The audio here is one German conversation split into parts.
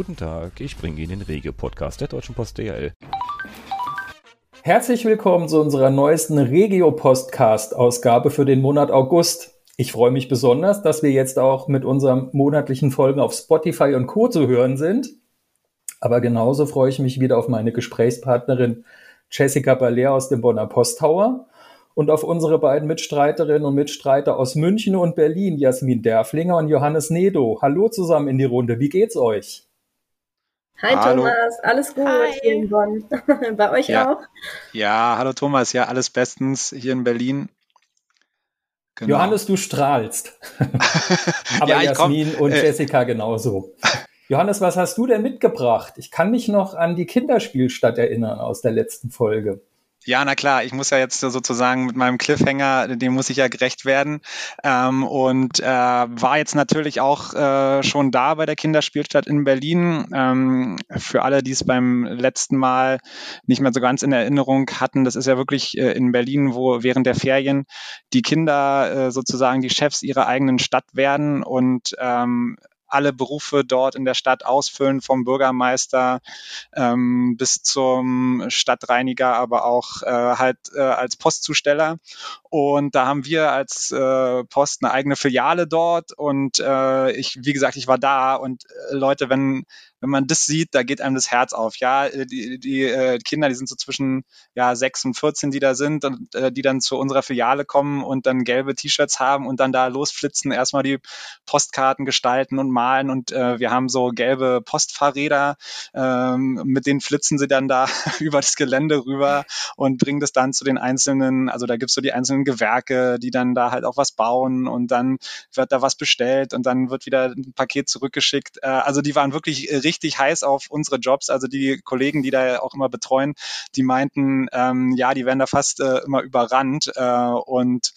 Guten Tag, ich bringe Ihnen den Regio-Podcast der Deutschen Post DHL. Herzlich willkommen zu unserer neuesten Regio-Postcast-Ausgabe für den Monat August. Ich freue mich besonders, dass wir jetzt auch mit unseren monatlichen Folgen auf Spotify und Co. zu hören sind. Aber genauso freue ich mich wieder auf meine Gesprächspartnerin Jessica Baller aus dem Bonner Posttower und auf unsere beiden Mitstreiterinnen und Mitstreiter aus München und Berlin, Jasmin Derflinger und Johannes Nedo. Hallo zusammen in die Runde. Wie geht's euch? Hi hallo. Thomas, alles gut Hi. hier in Bonn. Bei euch ja. auch? Ja, hallo Thomas, ja, alles bestens hier in Berlin. Genau. Johannes, du strahlst. Aber ja, Jasmin komm, und äh, Jessica genauso. Johannes, was hast du denn mitgebracht? Ich kann mich noch an die Kinderspielstadt erinnern aus der letzten Folge. Ja, na klar, ich muss ja jetzt sozusagen mit meinem Cliffhanger, dem muss ich ja gerecht werden. Ähm, und äh, war jetzt natürlich auch äh, schon da bei der Kinderspielstadt in Berlin. Ähm, für alle, die es beim letzten Mal nicht mehr so ganz in Erinnerung hatten, das ist ja wirklich äh, in Berlin, wo während der Ferien die Kinder äh, sozusagen die Chefs ihrer eigenen Stadt werden und ähm, alle Berufe dort in der Stadt ausfüllen, vom Bürgermeister ähm, bis zum Stadtreiniger, aber auch äh, halt äh, als Postzusteller. Und da haben wir als äh, Post eine eigene Filiale dort. Und äh, ich, wie gesagt, ich war da und äh, Leute, wenn wenn man das sieht, da geht einem das Herz auf. Ja, äh, die, die äh, Kinder, die sind so zwischen ja, 6 und 14, die da sind und äh, die dann zu unserer Filiale kommen und dann gelbe T-Shirts haben und dann da losflitzen, erstmal die Postkarten gestalten und malen und äh, wir haben so gelbe Postfahrräder, ähm, mit denen flitzen sie dann da über das Gelände rüber und bringen das dann zu den einzelnen, also da gibt's so die einzelnen Gewerke, die dann da halt auch was bauen und dann wird da was bestellt und dann wird wieder ein Paket zurückgeschickt. Äh, also die waren wirklich richtig heiß auf unsere Jobs. Also die Kollegen, die da auch immer betreuen, die meinten, ähm, ja, die werden da fast äh, immer überrannt. Äh, und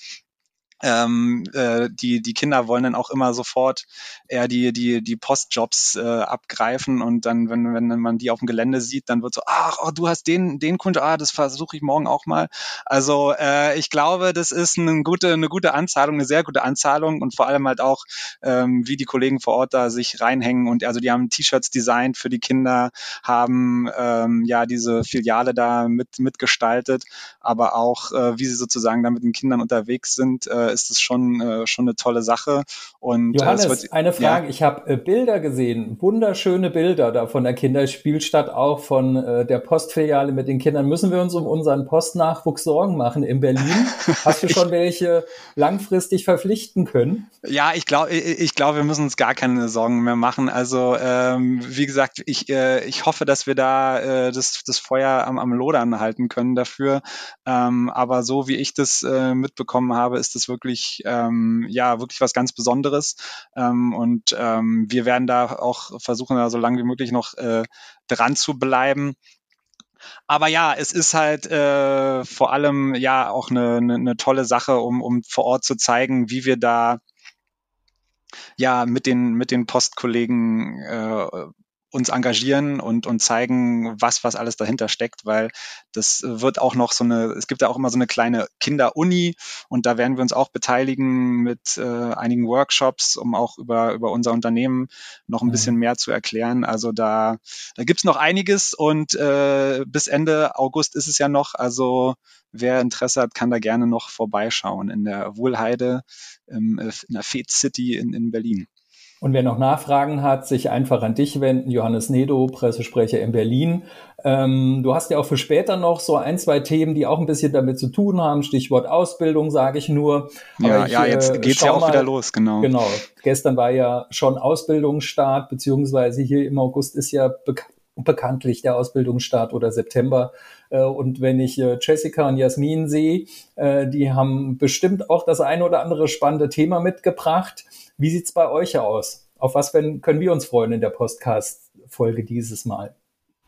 ähm, äh, die, die Kinder wollen dann auch immer sofort eher die, die, die Postjobs äh, abgreifen und dann, wenn, wenn man die auf dem Gelände sieht, dann wird so, ach, oh, du hast den, den Kunde, ah, das versuche ich morgen auch mal. Also äh, ich glaube, das ist eine gute, eine gute Anzahlung, eine sehr gute Anzahlung und vor allem halt auch, ähm, wie die Kollegen vor Ort da sich reinhängen und also die haben T-Shirts designt für die Kinder, haben ähm, ja diese Filiale da mit mitgestaltet, aber auch, äh, wie sie sozusagen da mit den Kindern unterwegs sind, äh, ist es schon, äh, schon eine tolle Sache. Und, äh, Johannes, wird, eine Frage. Ja. Ich habe äh, Bilder gesehen, wunderschöne Bilder da von der Kinderspielstadt, auch von äh, der Postfiliale mit den Kindern. Müssen wir uns um unseren Postnachwuchs Sorgen machen in Berlin? Hast du schon welche langfristig verpflichten können? Ja, ich glaube, ich, ich glaube, wir müssen uns gar keine Sorgen mehr machen. Also ähm, wie gesagt, ich, äh, ich hoffe, dass wir da äh, das, das Feuer am, am Lodern halten können dafür. Ähm, aber so wie ich das äh, mitbekommen habe, ist das wirklich wirklich, ähm, ja, wirklich was ganz Besonderes. Ähm, und ähm, wir werden da auch versuchen, da so lange wie möglich noch äh, dran zu bleiben. Aber ja, es ist halt äh, vor allem ja auch eine, eine, eine tolle Sache, um, um vor Ort zu zeigen, wie wir da ja mit den mit den Postkollegen äh, uns engagieren und, und zeigen, was, was alles dahinter steckt, weil das wird auch noch so eine, es gibt ja auch immer so eine kleine Kinderuni und da werden wir uns auch beteiligen mit äh, einigen Workshops, um auch über, über unser Unternehmen noch ein mhm. bisschen mehr zu erklären. Also da, da gibt's noch einiges und äh, bis Ende August ist es ja noch. Also wer Interesse hat, kann da gerne noch vorbeischauen in der Wohlheide, ähm, in der Fed City in, in Berlin. Und wer noch Nachfragen hat, sich einfach an dich wenden. Johannes Nedo, Pressesprecher in Berlin. Ähm, du hast ja auch für später noch so ein, zwei Themen, die auch ein bisschen damit zu tun haben. Stichwort Ausbildung, sage ich nur. ja, ich, ja, jetzt äh, geht's ja auch mal, wieder los, genau. Genau. Gestern war ja schon Ausbildungsstart, beziehungsweise hier im August ist ja bekannt bekanntlich der Ausbildungsstart oder September. Äh, und wenn ich äh, Jessica und Jasmin sehe, die haben bestimmt auch das eine oder andere spannende Thema mitgebracht. Wie sieht's bei euch aus? Auf was können wir uns freuen in der Podcast-Folge dieses Mal?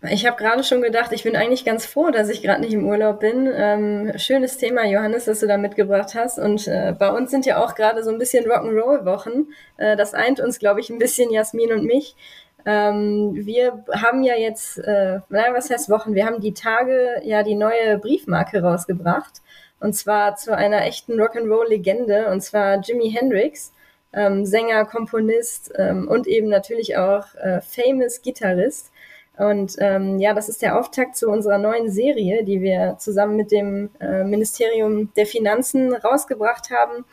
Ich habe gerade schon gedacht, ich bin eigentlich ganz froh, dass ich gerade nicht im Urlaub bin. Ähm, schönes Thema, Johannes, das du da mitgebracht hast. Und äh, bei uns sind ja auch gerade so ein bisschen Rock'n'Roll-Wochen. Äh, das eint uns, glaube ich, ein bisschen, Jasmin und mich. Ähm, wir haben ja jetzt, äh, naja, was heißt Wochen? Wir haben die Tage ja die neue Briefmarke rausgebracht. Und zwar zu einer echten Rock'n'Roll-Legende, und zwar Jimi Hendrix. Ähm, Sänger, Komponist ähm, und eben natürlich auch äh, famous Gitarrist. Und ähm, ja, das ist der Auftakt zu unserer neuen Serie, die wir zusammen mit dem äh, Ministerium der Finanzen rausgebracht haben.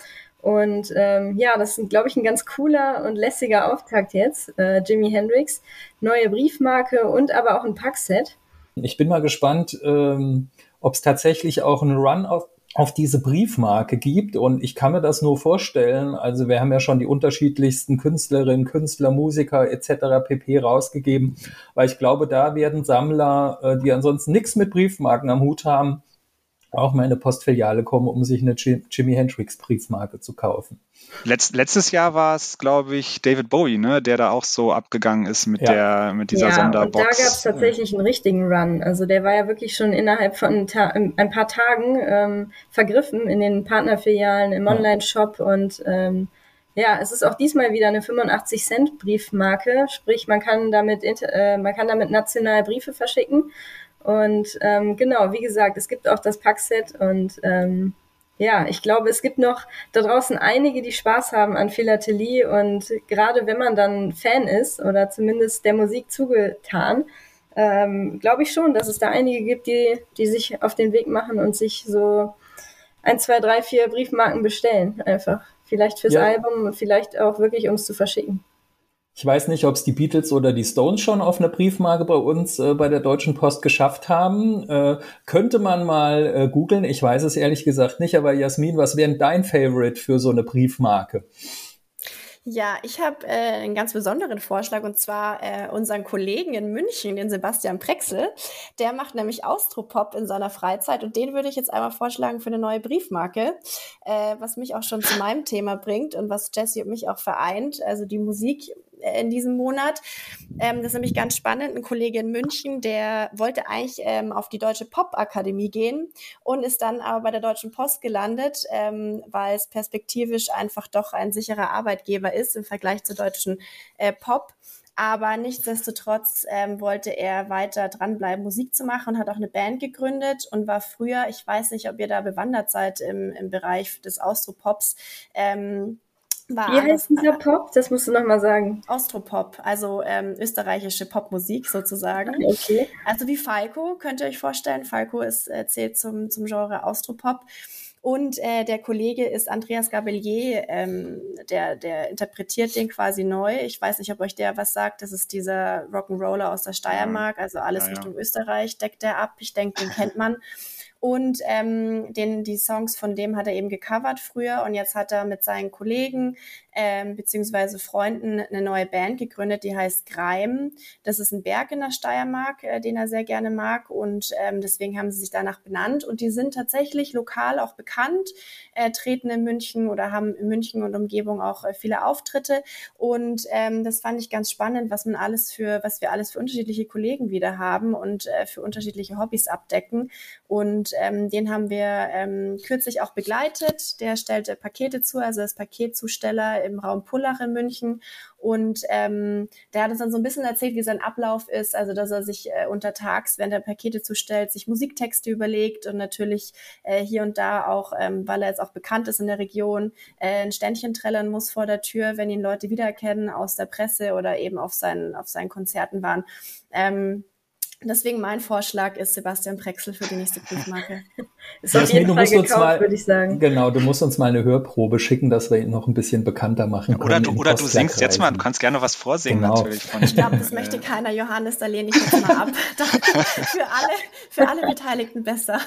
Und ähm, ja, das ist, glaube ich, ein ganz cooler und lässiger Auftakt jetzt. Äh, Jimi Hendrix, neue Briefmarke und aber auch ein Packset. Ich bin mal gespannt, ähm, ob es tatsächlich auch einen Run auf, diese Briefmarke gibt. Und ich kann mir das nur vorstellen. Also wir haben ja schon die unterschiedlichsten Künstlerinnen, Künstler, Musiker etc. pp. rausgegeben. Weil ich glaube, da werden Sammler, äh, die ansonsten nichts mit Briefmarken am Hut haben, auch mal in eine Postfiliale kommen, um sich eine Jimi Hendrix Briefmarke zu kaufen. Letzt, letztes Jahr war es, glaube ich, David Bowie, ne, der da auch so abgegangen ist mit ja. der mit dieser ja, Sonderbox. Und da gab es tatsächlich einen richtigen Run. Also der war ja wirklich schon innerhalb von ein, ein paar Tagen ähm, vergriffen in den Partnerfilialen, im Online-Shop und ähm, ja, es ist auch diesmal wieder eine 85 Cent Briefmarke, sprich man kann damit äh, man kann damit national Briefe verschicken und ähm, genau, wie gesagt, es gibt auch das Packset und ähm, ja, ich glaube, es gibt noch da draußen einige, die Spaß haben an Philatelie und gerade wenn man dann Fan ist oder zumindest der Musik zugetan, ähm, glaube ich schon, dass es da einige gibt, die, die sich auf den Weg machen und sich so ein, zwei, drei, vier Briefmarken bestellen. Einfach. Vielleicht fürs ja. Album und vielleicht auch wirklich, um es zu verschicken. Ich weiß nicht, ob es die Beatles oder die Stones schon auf einer Briefmarke bei uns äh, bei der Deutschen Post geschafft haben. Äh, könnte man mal äh, googeln. Ich weiß es ehrlich gesagt nicht. Aber Jasmin, was wäre dein Favorite für so eine Briefmarke? Ja, ich habe äh, einen ganz besonderen Vorschlag und zwar äh, unseren Kollegen in München, den Sebastian Prexel. Der macht nämlich Austropop in seiner Freizeit und den würde ich jetzt einmal vorschlagen für eine neue Briefmarke, äh, was mich auch schon zu meinem Thema bringt und was Jesse und mich auch vereint. Also die Musik in diesem Monat. Ähm, das ist nämlich ganz spannend. Ein Kollege in München, der wollte eigentlich ähm, auf die Deutsche Popakademie gehen und ist dann aber bei der Deutschen Post gelandet, ähm, weil es perspektivisch einfach doch ein sicherer Arbeitgeber ist im Vergleich zur deutschen äh, Pop. Aber nichtsdestotrotz ähm, wollte er weiter dranbleiben, Musik zu machen und hat auch eine Band gegründet und war früher, ich weiß nicht, ob ihr da bewandert seid im, im Bereich des Austropops, ähm, war Wie heißt dieser Pop? Das musst du nochmal sagen. Austropop, also ähm, österreichische Popmusik sozusagen. Okay. Also wie Falco, könnt ihr euch vorstellen. Falco ist, äh, zählt zum, zum Genre Austropop. Und äh, der Kollege ist Andreas Gabelier, ähm, der, der interpretiert den quasi neu. Ich weiß nicht, ob euch der was sagt. Das ist dieser Rock'n'Roller aus der Steiermark, also alles ja, ja. Richtung Österreich deckt der ab. Ich denke, den kennt man. Und ähm, den, die Songs von dem hat er eben gecovert früher und jetzt hat er mit seinen Kollegen ähm, beziehungsweise Freunden eine neue Band gegründet, die heißt Greim. Das ist ein Berg in der Steiermark, äh, den er sehr gerne mag und ähm, deswegen haben sie sich danach benannt. Und die sind tatsächlich lokal auch bekannt, äh, treten in München oder haben in München und Umgebung auch äh, viele Auftritte. Und ähm, das fand ich ganz spannend, was man alles für, was wir alles für unterschiedliche Kollegen wieder haben und äh, für unterschiedliche Hobbys abdecken. Und ähm, den haben wir ähm, kürzlich auch begleitet. Der stellte Pakete zu, also das Paketzusteller im Raum Pullach in München. Und ähm, der hat uns dann so ein bisschen erzählt, wie sein Ablauf ist. Also, dass er sich äh, untertags, während er Pakete zustellt, sich Musiktexte überlegt und natürlich äh, hier und da auch, ähm, weil er jetzt auch bekannt ist in der Region, äh, ein Ständchen trällern muss vor der Tür, wenn ihn Leute wiedererkennen aus der Presse oder eben auf seinen, auf seinen Konzerten waren. Ähm, Deswegen mein Vorschlag ist Sebastian Prexel für die nächste Briefmarke. ist auf jeden Fall gekauft, würde ich sagen. Genau, du musst uns mal eine Hörprobe schicken, dass wir ihn noch ein bisschen bekannter machen können. Oder du, oder du singst jetzt mal, du kannst gerne was vorsingen genau. natürlich. Von ich glaube, das möchte keiner. Johannes, da lehne ich jetzt mal ab. für, alle, für alle Beteiligten besser.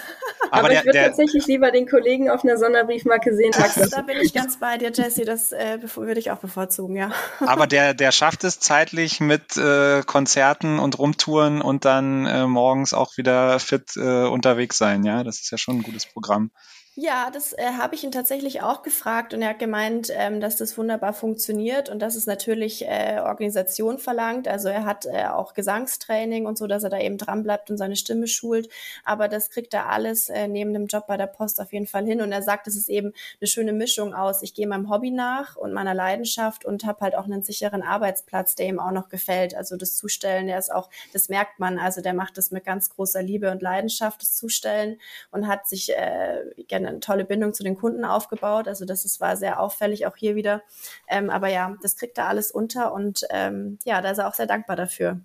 Aber, Aber der, ich würde tatsächlich lieber den Kollegen auf einer Sonderbriefmarke sehen. Das, da bin ich ganz bei dir, Jesse. Das äh, würde ich auch bevorzugen, ja. Aber der, der schafft es zeitlich mit äh, Konzerten und Rumtouren und dann dann äh, morgens auch wieder fit äh, unterwegs sein. Ja, das ist ja schon ein gutes Programm. Ja, das äh, habe ich ihn tatsächlich auch gefragt und er hat gemeint, ähm, dass das wunderbar funktioniert und dass es natürlich äh, Organisation verlangt. Also er hat äh, auch Gesangstraining und so, dass er da eben dran bleibt und seine Stimme schult. Aber das kriegt er alles äh, neben dem Job bei der Post auf jeden Fall hin. Und er sagt, es ist eben eine schöne Mischung aus, ich gehe meinem Hobby nach und meiner Leidenschaft und habe halt auch einen sicheren Arbeitsplatz, der ihm auch noch gefällt. Also das Zustellen, der ist auch, das merkt man, also der macht das mit ganz großer Liebe und Leidenschaft, das Zustellen und hat sich äh, eine tolle Bindung zu den Kunden aufgebaut. Also das ist, war sehr auffällig auch hier wieder. Ähm, aber ja, das kriegt er alles unter und ähm, ja, da ist er auch sehr dankbar dafür.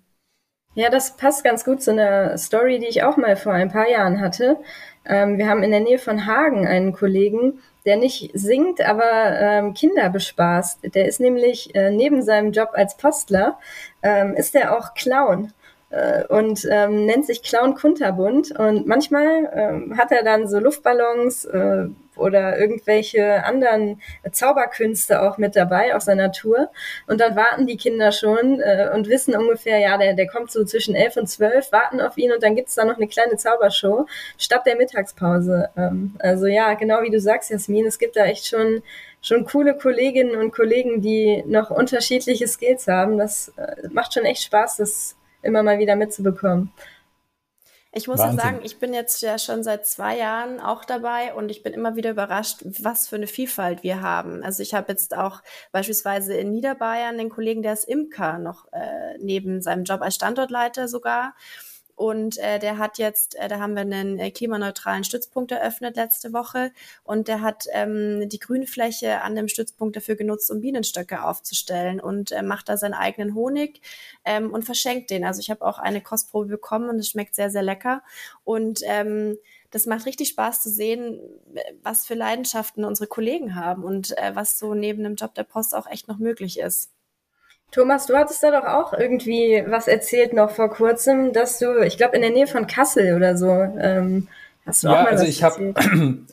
Ja, das passt ganz gut zu einer Story, die ich auch mal vor ein paar Jahren hatte. Ähm, wir haben in der Nähe von Hagen einen Kollegen, der nicht singt, aber ähm, Kinder bespaßt. Der ist nämlich äh, neben seinem Job als Postler, ähm, ist er auch Clown äh, und ähm, nennt sich Clown Kunterbund. Und manchmal ähm, hat er dann so Luftballons äh, oder irgendwelche anderen Zauberkünste auch mit dabei auf seiner Tour. Und dann warten die Kinder schon äh, und wissen ungefähr, ja, der, der kommt so zwischen elf und zwölf, warten auf ihn und dann gibt's da noch eine kleine Zaubershow statt der Mittagspause. Ähm, also ja, genau wie du sagst, Jasmin, es gibt da echt schon schon coole Kolleginnen und Kollegen, die noch unterschiedliche Skills haben. Das äh, macht schon echt Spaß, das immer mal wieder mitzubekommen. Ich muss ja sagen, ich bin jetzt ja schon seit zwei Jahren auch dabei und ich bin immer wieder überrascht, was für eine Vielfalt wir haben. Also ich habe jetzt auch beispielsweise in Niederbayern den Kollegen, der ist Imker, noch äh, neben seinem Job als Standortleiter sogar. Und äh, der hat jetzt, äh, da haben wir einen äh, klimaneutralen Stützpunkt eröffnet letzte Woche. Und der hat ähm, die Grünfläche an dem Stützpunkt dafür genutzt, um Bienenstöcke aufzustellen und äh, macht da seinen eigenen Honig ähm, und verschenkt den. Also ich habe auch eine Kostprobe bekommen und es schmeckt sehr, sehr lecker. Und ähm, das macht richtig Spaß zu sehen, was für Leidenschaften unsere Kollegen haben und äh, was so neben dem Job der Post auch echt noch möglich ist. Thomas, du hattest da doch auch irgendwie was erzählt noch vor kurzem, dass du, ich glaube, in der Nähe von Kassel oder so, ähm, hast du ja, auch mal also was ich habe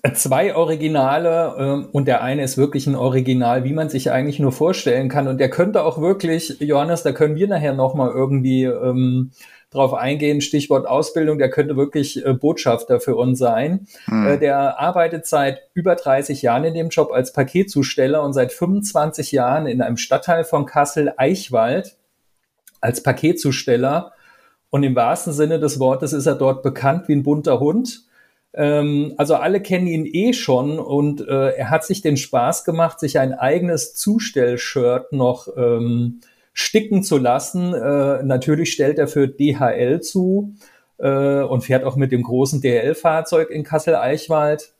zwei Originale ähm, und der eine ist wirklich ein Original, wie man sich eigentlich nur vorstellen kann. Und der könnte auch wirklich, Johannes, da können wir nachher nochmal irgendwie ähm, drauf eingehen. Stichwort Ausbildung, der könnte wirklich äh, Botschafter für uns sein. Hm. Äh, der arbeitet seit über 30 Jahren in dem Job als Paketzusteller und seit 25 Jahren in einem Stadtteil von Kassel, Eichwald, als Paketzusteller. Und im wahrsten Sinne des Wortes ist er dort bekannt wie ein bunter Hund. Ähm, also alle kennen ihn eh schon und äh, er hat sich den Spaß gemacht, sich ein eigenes Zustellshirt noch ähm, sticken zu lassen. Äh, natürlich stellt er für DHL zu äh, und fährt auch mit dem großen DHL-Fahrzeug in Kassel-Eichwald.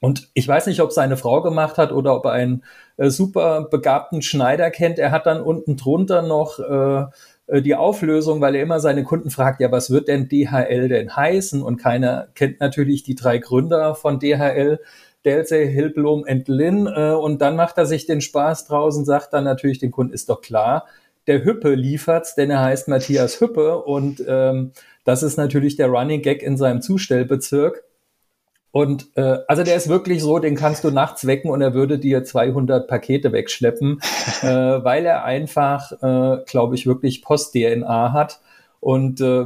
Und ich weiß nicht, ob seine Frau gemacht hat oder ob er einen äh, super begabten Schneider kennt. Er hat dann unten drunter noch äh, die Auflösung, weil er immer seine Kunden fragt, ja, was wird denn DHL denn heißen? Und keiner kennt natürlich die drei Gründer von DHL. Delsey, Hilblom und Lin. Äh, und dann macht er sich den Spaß draußen, sagt dann natürlich den Kunden, ist doch klar, der Hüppe liefert's, denn er heißt Matthias Hüppe und ähm, das ist natürlich der Running Gag in seinem Zustellbezirk. Und äh, also der ist wirklich so, den kannst du nachts wecken und er würde dir 200 Pakete wegschleppen, äh, weil er einfach, äh, glaube ich, wirklich Post-DNA hat und äh,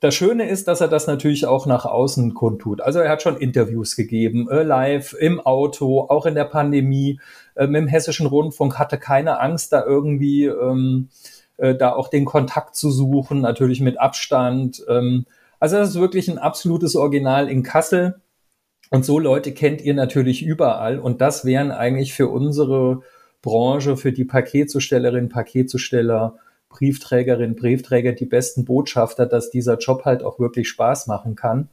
das Schöne ist, dass er das natürlich auch nach außen kundtut. Also er hat schon Interviews gegeben, äh, live, im Auto, auch in der Pandemie, äh, mit dem Hessischen Rundfunk, hatte keine Angst, da irgendwie ähm, äh, da auch den Kontakt zu suchen, natürlich mit Abstand. Ähm, also das ist wirklich ein absolutes Original in Kassel. Und so Leute kennt ihr natürlich überall. Und das wären eigentlich für unsere Branche, für die Paketzustellerinnen, Paketzusteller, Briefträgerinnen, Briefträger die besten Botschafter, dass dieser Job halt auch wirklich Spaß machen kann.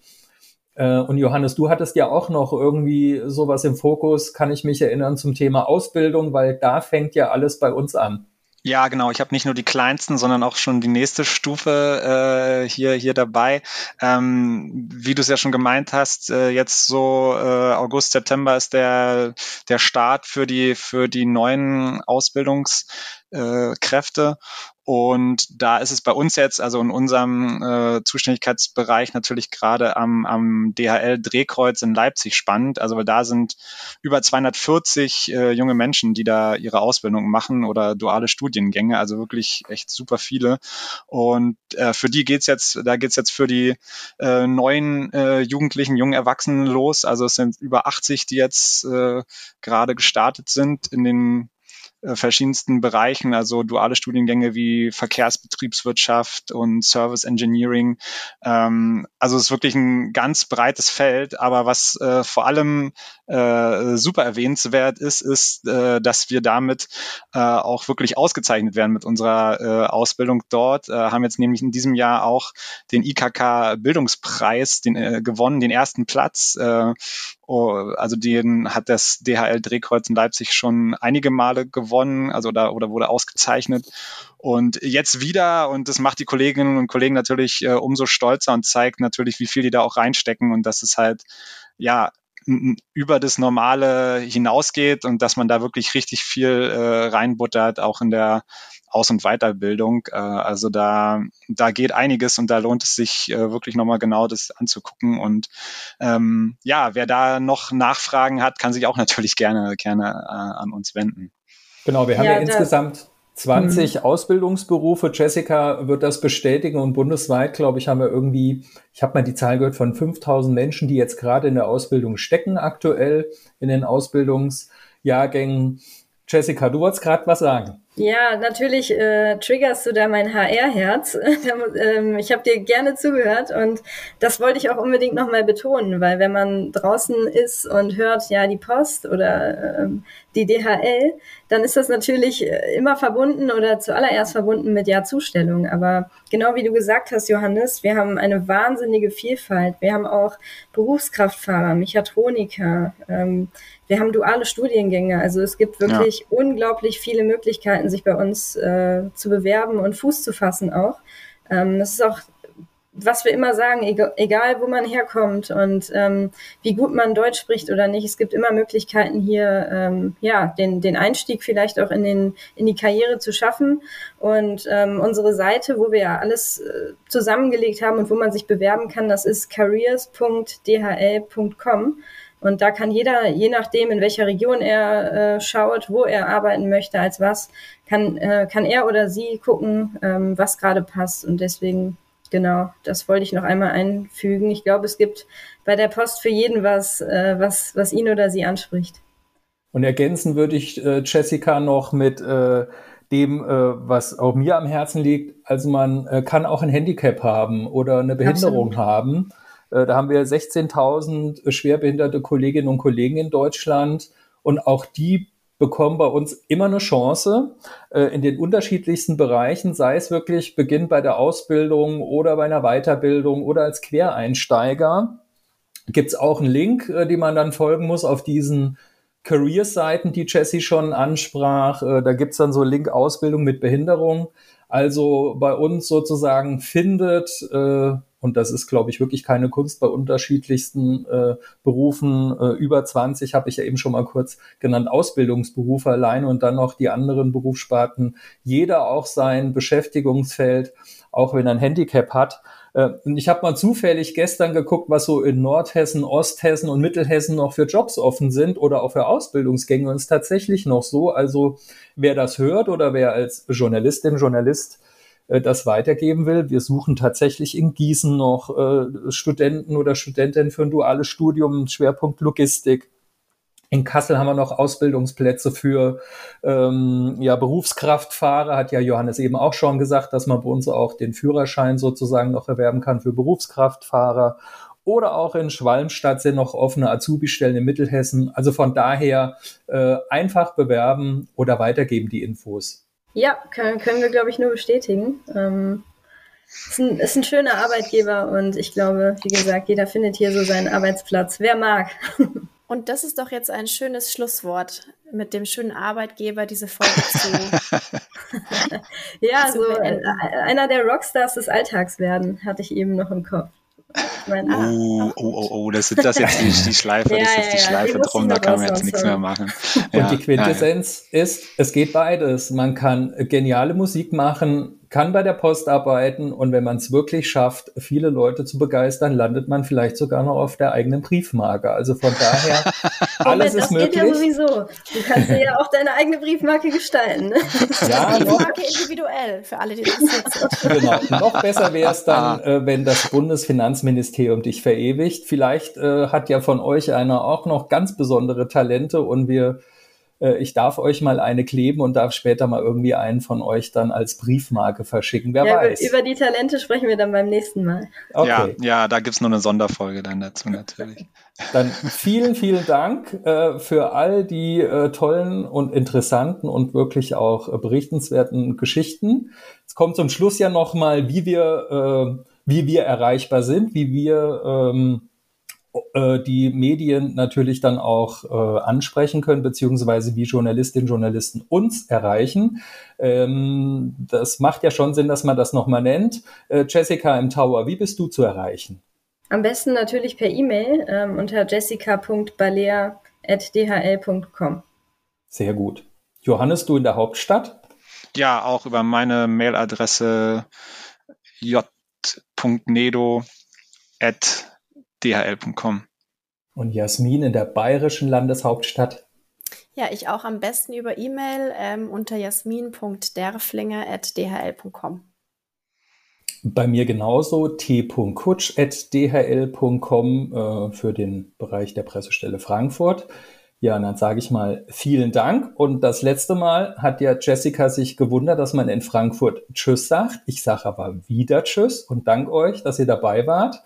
Äh, und Johannes, du hattest ja auch noch irgendwie sowas im Fokus, kann ich mich erinnern, zum Thema Ausbildung, weil da fängt ja alles bei uns an. Ja, genau. Ich habe nicht nur die kleinsten, sondern auch schon die nächste Stufe äh, hier hier dabei. Ähm, wie du es ja schon gemeint hast, äh, jetzt so äh, August, September ist der der Start für die für die neuen Ausbildungskräfte und da ist es bei uns jetzt, also in unserem äh, Zuständigkeitsbereich natürlich gerade am, am DHL-Drehkreuz in Leipzig spannend. Also weil da sind über 240 äh, junge Menschen, die da ihre Ausbildung machen oder duale Studiengänge, also wirklich echt super viele. Und äh, für die geht's jetzt, da geht's jetzt für die äh, neuen äh, Jugendlichen, jungen Erwachsenen los. Also es sind über 80, die jetzt äh, gerade gestartet sind in den äh, verschiedensten Bereichen, also duale Studiengänge wie Verkehrsbetriebswirtschaft und Service Engineering. Ähm, also es ist wirklich ein ganz breites Feld, aber was äh, vor allem äh, super erwähnenswert ist, ist, äh, dass wir damit äh, auch wirklich ausgezeichnet werden mit unserer äh, Ausbildung dort. Äh, haben jetzt nämlich in diesem Jahr auch den IKK Bildungspreis den, äh, gewonnen, den ersten Platz. Oh, also den hat das DHL Drehkreuz in Leipzig schon einige Male gewonnen, also da oder wurde ausgezeichnet. Und jetzt wieder, und das macht die Kolleginnen und Kollegen natürlich äh, umso stolzer und zeigt natürlich, wie viel die da auch reinstecken und dass es halt ja über das Normale hinausgeht und dass man da wirklich richtig viel äh, reinbuttert, auch in der Aus- und Weiterbildung. Äh, also da, da geht einiges und da lohnt es sich äh, wirklich nochmal genau das anzugucken. Und ähm, ja, wer da noch Nachfragen hat, kann sich auch natürlich gerne, gerne äh, an uns wenden. Genau, wir haben ja, ja insgesamt 20 mhm. Ausbildungsberufe. Jessica wird das bestätigen und bundesweit, glaube ich, haben wir irgendwie, ich habe mal die Zahl gehört von 5000 Menschen, die jetzt gerade in der Ausbildung stecken aktuell in den Ausbildungsjahrgängen. Jessica, du wolltest gerade was sagen. Ja, natürlich äh, triggerst du da mein HR-Herz. ähm, ich habe dir gerne zugehört und das wollte ich auch unbedingt nochmal betonen, weil wenn man draußen ist und hört, ja, die Post oder ähm, die DHL, dann ist das natürlich äh, immer verbunden oder zuallererst verbunden mit ja Zustellung. Aber genau wie du gesagt hast, Johannes, wir haben eine wahnsinnige Vielfalt. Wir haben auch Berufskraftfahrer, Mechatroniker, ähm, wir haben duale Studiengänge. Also es gibt wirklich ja. unglaublich viele Möglichkeiten, sich bei uns äh, zu bewerben und Fuß zu fassen auch. Ähm, das ist auch, was wir immer sagen, egal, egal wo man herkommt und ähm, wie gut man Deutsch spricht oder nicht, es gibt immer Möglichkeiten hier, ähm, ja, den, den Einstieg vielleicht auch in, den, in die Karriere zu schaffen. Und ähm, unsere Seite, wo wir ja alles äh, zusammengelegt haben und wo man sich bewerben kann, das ist careers.dhl.com. Und da kann jeder, je nachdem, in welcher Region er äh, schaut, wo er arbeiten möchte, als was, kann, äh, kann er oder sie gucken, ähm, was gerade passt. Und deswegen, genau, das wollte ich noch einmal einfügen. Ich glaube, es gibt bei der Post für jeden was, äh, was, was ihn oder sie anspricht. Und ergänzen würde ich äh, Jessica noch mit äh, dem, äh, was auch mir am Herzen liegt. Also man kann auch ein Handicap haben oder eine Behinderung Absolut. haben. Äh, da haben wir 16.000 schwerbehinderte Kolleginnen und Kollegen in Deutschland und auch die bekommen bei uns immer eine Chance äh, in den unterschiedlichsten Bereichen, sei es wirklich Beginn bei der Ausbildung oder bei einer Weiterbildung oder als Quereinsteiger. Gibt es auch einen Link, äh, den man dann folgen muss auf diesen Career-Seiten, die Jessie schon ansprach. Da gibt es dann so Link Ausbildung mit Behinderung. Also bei uns sozusagen findet und das ist, glaube ich, wirklich keine Kunst bei unterschiedlichsten äh, Berufen. Äh, über 20 habe ich ja eben schon mal kurz genannt, Ausbildungsberufe alleine und dann noch die anderen Berufssparten. Jeder auch sein Beschäftigungsfeld, auch wenn er ein Handicap hat. Äh, ich habe mal zufällig gestern geguckt, was so in Nordhessen, Osthessen und Mittelhessen noch für Jobs offen sind oder auch für Ausbildungsgänge. Und es ist tatsächlich noch so. Also wer das hört oder wer als Journalistin, Journalist das weitergeben will. Wir suchen tatsächlich in Gießen noch äh, Studenten oder Studentinnen für ein duales Studium, Schwerpunkt Logistik. In Kassel haben wir noch Ausbildungsplätze für ähm, ja, Berufskraftfahrer, hat ja Johannes eben auch schon gesagt, dass man bei uns auch den Führerschein sozusagen noch erwerben kann für Berufskraftfahrer. Oder auch in Schwalmstadt sind noch offene Azubi-Stellen in Mittelhessen. Also von daher äh, einfach bewerben oder weitergeben die Infos. Ja, können, können wir, glaube ich, nur bestätigen. Ähm, ist, ein, ist ein schöner Arbeitgeber und ich glaube, wie gesagt, jeder findet hier so seinen Arbeitsplatz. Wer mag. Und das ist doch jetzt ein schönes Schlusswort mit dem schönen Arbeitgeber diese Folge zu. ja, so ein, einer der Rockstars des Alltags werden, hatte ich eben noch im Kopf. Meine, oh, oh, oh, oh, das ist das jetzt die, die Schleife, ja, das ist die ja, Schleife drum, da kann man jetzt nichts mehr machen. Und die Quintessenz ist, es geht beides. Man kann geniale Musik machen, kann bei der Post arbeiten und wenn man es wirklich schafft, viele Leute zu begeistern, landet man vielleicht sogar noch auf der eigenen Briefmarke. Also von daher, alles Moment, ist möglich. Das geht ja sowieso. Du kannst dir ja auch deine eigene Briefmarke gestalten. Ne? Ja, Briefmarke individuell, für alle, die interessiert sind. Genau. Noch besser wäre es dann, äh, wenn das Bundesfinanzministerium dich verewigt. Vielleicht äh, hat ja von euch einer auch noch ganz besondere Talente und wir äh, ich darf euch mal eine kleben und darf später mal irgendwie einen von euch dann als Briefmarke verschicken. Wer ja, weiß. Über die Talente sprechen wir dann beim nächsten Mal. Okay. Ja, ja da gibt es nur eine Sonderfolge dann dazu natürlich. Dann vielen, vielen Dank äh, für all die äh, tollen und interessanten und wirklich auch äh, berichtenswerten Geschichten. Es kommt zum Schluss ja nochmal, wie wir, äh, wie wir erreichbar sind, wie wir ähm, äh, die Medien natürlich dann auch äh, ansprechen können, beziehungsweise wie Journalistinnen und Journalisten uns erreichen. Ähm, das macht ja schon Sinn, dass man das nochmal nennt. Äh, Jessica im Tower, wie bist du zu erreichen? Am besten natürlich per E-Mail ähm, unter jessica.balea.dhl.com. Sehr gut. Johannes, du in der Hauptstadt? Ja, auch über meine Mailadresse j.nedo.dhl.com. Und Jasmin in der bayerischen Landeshauptstadt? Ja, ich auch am besten über E-Mail ähm, unter jasmin.derflinger.dhl.com. Bei mir genauso t.kutsch.dhl.com äh, für den Bereich der Pressestelle Frankfurt. Ja, und dann sage ich mal vielen Dank. Und das letzte Mal hat ja Jessica sich gewundert, dass man in Frankfurt Tschüss sagt. Ich sage aber wieder Tschüss und danke euch, dass ihr dabei wart.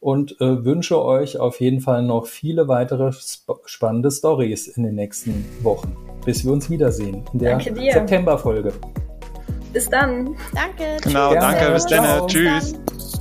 Und äh, wünsche euch auf jeden Fall noch viele weitere sp spannende Stories in den nächsten Wochen, bis wir uns wiedersehen in der September-Folge. Bis dann. Danke. Genau, Tschüss. danke. Bis dann. Tschüss.